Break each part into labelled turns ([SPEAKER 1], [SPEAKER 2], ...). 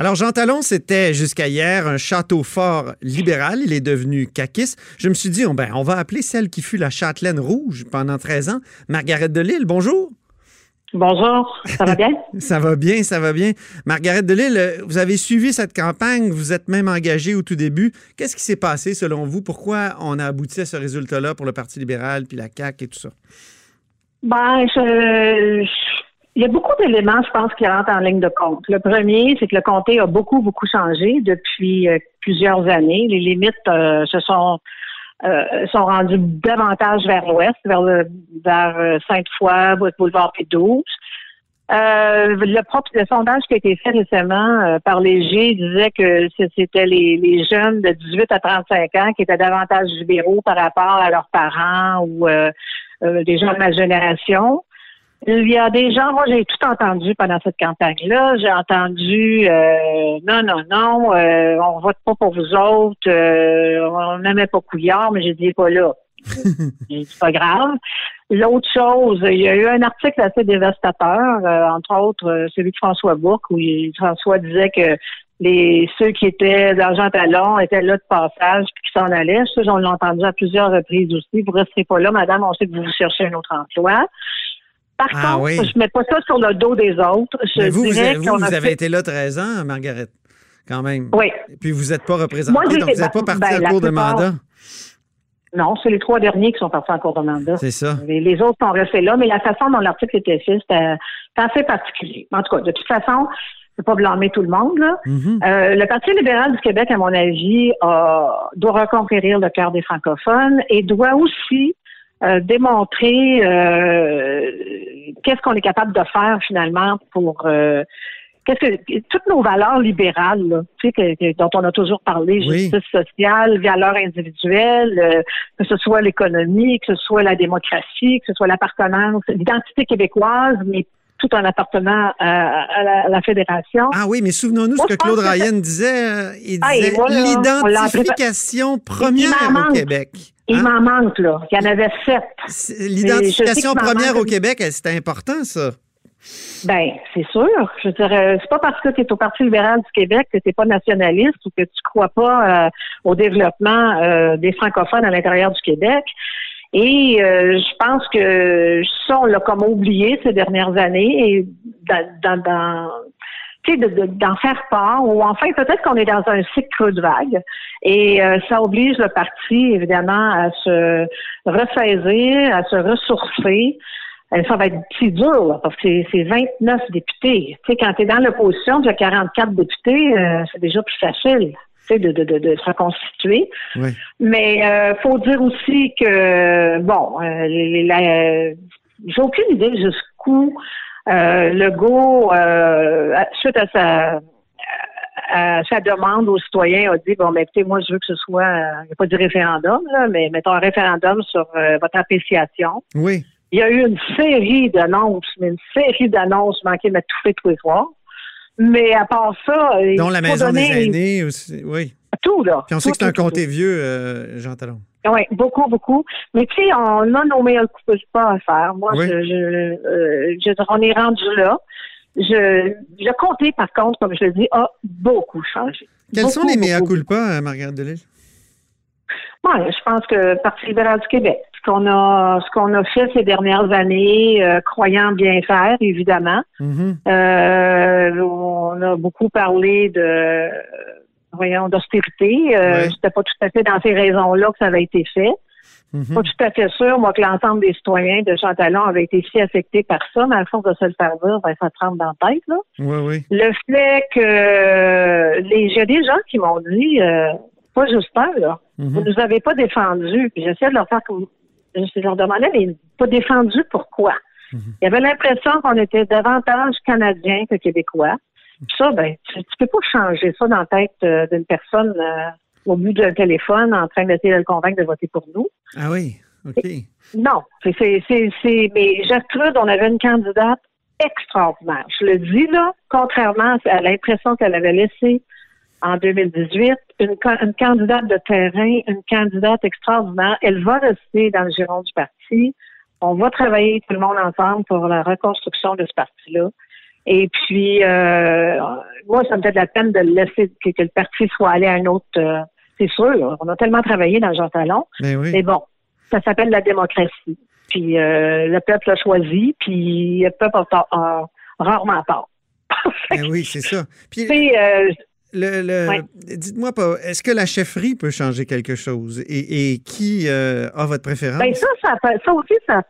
[SPEAKER 1] Alors, Jean Talon, c'était jusqu'à hier un château fort libéral. Il est devenu caquiste. Je me suis dit, oh, ben, on va appeler celle qui fut la châtelaine rouge pendant 13 ans, Margaret Delille. Bonjour.
[SPEAKER 2] Bonjour, ça va bien?
[SPEAKER 1] ça va bien, ça va bien. Margaret Delille, vous avez suivi cette campagne, vous êtes même engagée au tout début. Qu'est-ce qui s'est passé selon vous? Pourquoi on a abouti à ce résultat-là pour le Parti libéral, puis la CAQ et tout ça?
[SPEAKER 2] Ben, je, il y a beaucoup d'éléments, je pense, qui rentrent en ligne de compte. Le premier, c'est que le comté a beaucoup, beaucoup changé depuis euh, plusieurs années. Les limites euh, se sont euh, sont rendus davantage vers l'ouest, vers le vers euh, Sainte-Foy, boulevard P12. Euh, le, propre, le sondage qui a été fait récemment euh, par Léger disait que c'était les, les, jeunes de 18 à 35 ans qui étaient davantage libéraux par rapport à leurs parents ou des gens de ma génération. Il y a des gens, moi j'ai tout entendu pendant cette campagne-là. J'ai entendu euh, non, non, non, euh, on vote pas pour vous autres, euh, on n'aimait pas Couillard, mais j'ai dit pas là. c'est pas grave. L'autre chose, il y a eu un article assez dévastateur, entre autres celui de François Bourque, où François disait que les ceux qui étaient d'argent talon étaient là de passage puis qui s'en allaient. Ça, on l'a entendu à plusieurs reprises aussi. Vous resterez pas là, madame, on sait que vous cherchez un autre emploi. Par ah, contre, oui. je mets pas ça sur le dos des autres. Je
[SPEAKER 1] vous, vous, avez été là 13 ans, Margaret, quand même.
[SPEAKER 2] Oui.
[SPEAKER 1] Et puis vous n'êtes pas représentée, donc vous n'êtes pas parti ben, en cours de mandat.
[SPEAKER 2] Non, c'est les trois derniers qui sont partis en cours de mandat.
[SPEAKER 1] C'est ça.
[SPEAKER 2] Les, autres sont restés là, mais la façon dont l'article était fait, c'était assez particulier. En tout cas, de toute façon, je ne pas blâmer tout le monde. Là. Mm-hmm. euh, le Parti libéral du Québec, à mon avis, doit reconquérir le cœur des francophones et doit aussi euh, démontrer euh, qu'est-ce qu'on est capable de faire finalement pour euh, qu'est-ce que toutes nos valeurs libérales, tu sais, que, dont on a toujours parlé, justice sociale, valeurs individuelles, que ce soit l'économie, que ce soit la démocratie, que ce soit l'appartenance, l'identité québécoise, mais tout en appartenant à, la, fédération.
[SPEAKER 1] Ah oui, mais souvenons-nous ce que Claude Ryan disait. il ah, disait l'identification première au Québec.
[SPEAKER 2] Il hein? m'en manque, là. Il y en avait sept.
[SPEAKER 1] L'identification première au Québec, c'était important, ça.
[SPEAKER 2] Ben, c'est sûr. Je dirais, c'est pas parce que tu es au Parti libéral du Québec que tu pas nationaliste ou que tu crois pas euh, au développement euh, des francophones à l'intérieur du Québec. Et euh, je pense que ça, on l'a comme oublié ces dernières années. Et dans, dans, d'en faire part, ou enfin peut-être qu'on est dans un cycle de vague, et euh, ça oblige le parti évidemment à se ressaisir, à se ressourcer. Euh, ça va être si dur, parce que c'est 29 députés. Tu sais, quand tu es dans l'opposition, tu as 44 députés, euh, c'est déjà plus facile. De, de, de, de, se reconstituer. Mais euh, faut dire aussi que bon, j'ai aucune idée jusqu'où euh, Legault, euh, suite à sa à sa demande aux citoyens, a dit bon, ben, écoutez, moi, je veux que ce soit, il n'y a pas de référendum, là, mais mettons un référendum sur euh, votre appréciation.
[SPEAKER 1] Oui.
[SPEAKER 2] Il y a eu une série d'annonces, mais une série d'annonces manquées de tout tous les soirs. Mais à part ça.
[SPEAKER 1] Dont la maison des aînés aussi, oui.
[SPEAKER 2] Tout, là.
[SPEAKER 1] Puis on sait que c'est un comté vieux, euh, Jean Talon.
[SPEAKER 2] Oui, beaucoup, beaucoup. Mais tu sais, on a nos meilleurs coups pas à faire. Moi, je, euh, je, on est rendu là. Je, le comté, par contre, comme je le dis, a beaucoup changé.
[SPEAKER 1] Quels sont les meilleurs culpas, Margaret Delille?
[SPEAKER 2] Moi, je pense que Parti libéral du Québec, ce qu'on a, ce qu'on a fait ces dernières années, euh, croyant bien faire, évidemment. Mm-hmm. euh, on a beaucoup parlé de voyons, d'austérité. Euh, C'était pas tout à fait dans ces raisons-là que ça avait été fait. Mm-hmm. Pas tout à fait sûr, moi, que l'ensemble des citoyens de Chantalon avaient été si affectés par ça, mais à force de se le faire dire, ben, ça tremble dans la tête, là.
[SPEAKER 1] Oui, oui.
[SPEAKER 2] Le fait que les, j'ai des gens qui m'ont dit, euh, pas juste là. Mm-hmm. Vous nous avez pas défendus. Puis j'essaie de leur faire comme, je leur demandais, mais pas défendus pourquoi? Mm-hmm. Il y avait l'impression qu'on était davantage Canadiens que Québécois Ça, ben, tu, tu peux pas changer ça dans la tête euh, d'une personne euh, au bout d'un téléphone en train d'essayer de le convaincre de voter pour nous.
[SPEAKER 1] Ah oui, OK.
[SPEAKER 2] Non, c'est, c'est, mais Gertrude, on avait une candidate extraordinaire. Je le dis là, contrairement à l'impression qu'elle avait laissée en 2018, une, une candidate de terrain, une candidate extraordinaire. Elle va rester dans le giron du parti. On va travailler tout le monde ensemble pour la reconstruction de ce parti-là. Et puis, euh, moi, ça me fait de la peine de le laisser que, que le parti soit allé à un autre. euh, c'est sûr, on a tellement travaillé dans Jean Talon.
[SPEAKER 1] Ben oui.
[SPEAKER 2] Mais bon, ça s'appelle la démocratie. Puis euh, le peuple a choisi, puis le peuple a, tort- a rarement tort.
[SPEAKER 1] Ben oui, c'est ça. Puis,
[SPEAKER 2] euh,
[SPEAKER 1] le, le-
[SPEAKER 2] Ouais.
[SPEAKER 1] dites-moi pas, est-ce que la chefferie peut changer quelque chose? Et, et qui euh, a votre préférence?
[SPEAKER 2] ben ça, ça, ça aussi, ça,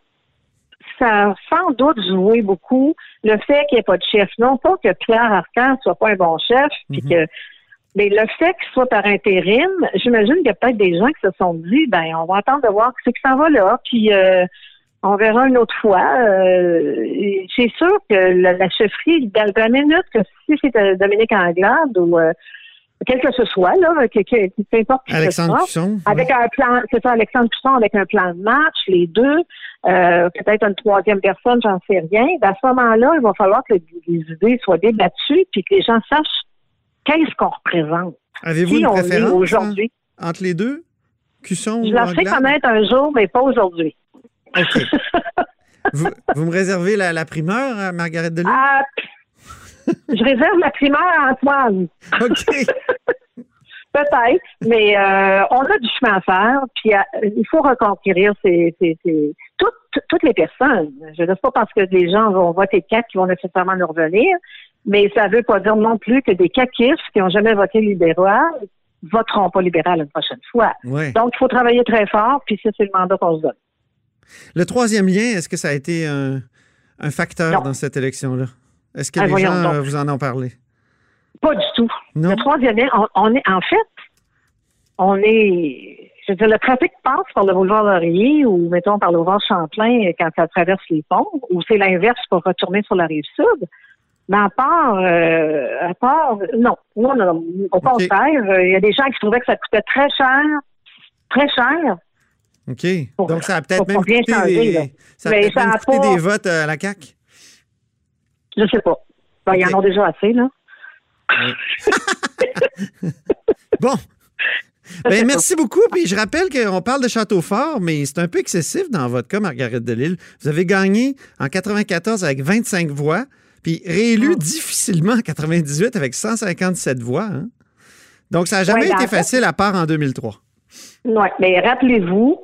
[SPEAKER 2] ça a sans doute joué beaucoup le fait qu'il n'y ait pas de chef. Non pas que Pierre Arcan soit pas un bon chef, puis
[SPEAKER 1] Mhm.
[SPEAKER 2] que mais le fait qu'il soit par intérim, j'imagine qu'il y a peut-être des gens qui se sont dit, ben, on va attendre de voir ce qui s'en va là, puis euh, on verra une autre fois. Euh, c'est sûr que la, la chefferie, dans la minute que si c'était Dominique Anglade ou euh, quel que ce soit, là, que, que, peu importe ce
[SPEAKER 1] Alexandre
[SPEAKER 2] soit,
[SPEAKER 1] Cusson?
[SPEAKER 2] avec un plan, c'est ça, Alexandre Cusson avec un plan de match, les deux, euh, peut-être une troisième personne, j'en sais rien. Ben, à ce moment-là, il va falloir que les idées soient débattues puis que les gens sachent qu'est-ce qu'on représente.
[SPEAKER 1] Avez-vous une préférence
[SPEAKER 2] aujourd'hui?
[SPEAKER 1] hein, entre les deux? Cusson
[SPEAKER 2] Je
[SPEAKER 1] ou
[SPEAKER 2] la ferai connaître un jour, mais pas aujourd'hui.
[SPEAKER 1] OK. vous, vous me réservez la, la primeur, à Margaret Delis?
[SPEAKER 2] Ah, je réserve la primaire à Antoine.
[SPEAKER 1] OK.
[SPEAKER 2] Peut-être, mais euh, on a du chemin à faire, puis euh, il faut reconquérir ces, ces- ces- toutes, toutes les personnes. Je ne dis pas parce que des gens vont voter quatre qui vont nécessairement nous revenir, mais ça ne veut pas dire non plus que des caquistes qui n'ont jamais voté libéral voteront pas libéral une prochaine fois.
[SPEAKER 1] Ouais.
[SPEAKER 2] Donc, il faut travailler très fort, puis ça, c'est le mandat qu'on se donne.
[SPEAKER 1] Le troisième lien, est-ce que ça a été un, un facteur
[SPEAKER 2] Non.
[SPEAKER 1] dans cette élection-là? Est-ce que
[SPEAKER 2] Ah,
[SPEAKER 1] les gens
[SPEAKER 2] donc.
[SPEAKER 1] euh, vous en ont parlé?
[SPEAKER 2] Pas du tout.
[SPEAKER 1] Non?
[SPEAKER 2] Le troisième lien, on, on est, en fait, on est, je veux dire, le trafic passe par le boulevard Laurier ou, mettons, par le boulevard Champlain quand ça traverse les ponts, ou c'est l'inverse pour retourner sur la rive sud. Mais à part, euh, à part, non, non, non, au contraire, euh, il y a des gens qui trouvaient que ça coûtait très cher, très cher.
[SPEAKER 1] OK.
[SPEAKER 2] Pour-
[SPEAKER 1] Donc, ça a peut-être même coûté,
[SPEAKER 2] changer,
[SPEAKER 1] des, ça a
[SPEAKER 2] Mais
[SPEAKER 1] peut-être
[SPEAKER 2] ça
[SPEAKER 1] même
[SPEAKER 2] a
[SPEAKER 1] coûté
[SPEAKER 2] pas-
[SPEAKER 1] des votes à la CAQ?
[SPEAKER 2] Je sais pas. Ben, Ils
[SPEAKER 1] Ok.
[SPEAKER 2] en ont déjà assez, là.
[SPEAKER 1] Bon. Ben, merci beaucoup. Puis je rappelle qu'on parle de Château-Fort, mais c'est un peu excessif dans votre cas, Margaret Delille. Vous avez gagné en 94 avec 25 voix, puis réélu
[SPEAKER 2] Mm.
[SPEAKER 1] difficilement en 98 avec 157 voix. hein. Donc, ça n'a jamais
[SPEAKER 2] Ouais, ben,
[SPEAKER 1] été
[SPEAKER 2] en fait-
[SPEAKER 1] facile à part en 2003.
[SPEAKER 2] Oui, mais rappelez-vous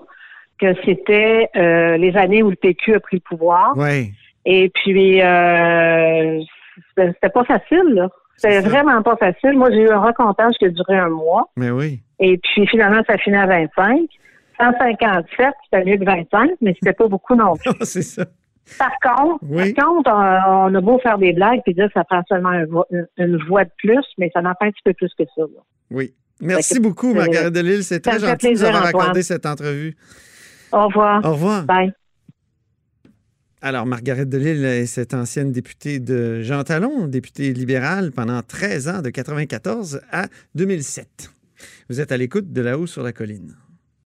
[SPEAKER 2] que c'était euh, les années où le PQ a pris le pouvoir.
[SPEAKER 1] Oui.
[SPEAKER 2] Et puis, euh, c'était pas facile, là. C'était vraiment pas facile. Moi, j'ai eu un recomptage qui a duré un mois.
[SPEAKER 1] Mais oui.
[SPEAKER 2] Et puis, finalement, ça finit à 25. 157, c'était mieux que 25, mais c'était pas beaucoup non plus.
[SPEAKER 1] c'est ça.
[SPEAKER 2] Par contre,
[SPEAKER 1] Oui.
[SPEAKER 2] par contre, on, on a beau faire des blagues puis dire que ça prend seulement un vo- une, une voix de plus, mais ça en fait un petit peu plus que ça. là.
[SPEAKER 1] Oui. Merci
[SPEAKER 2] que,
[SPEAKER 1] beaucoup, Margaret Delille. C'est très gentil de nous avoir accordé cette entrevue.
[SPEAKER 2] Au revoir.
[SPEAKER 1] Au revoir.
[SPEAKER 2] Bye.
[SPEAKER 1] Alors, Margaret Delille est cette ancienne députée de Jean Talon, députée libérale pendant 13 ans, de 94 à 2007. Vous êtes à l'écoute de là-haut sur la colline.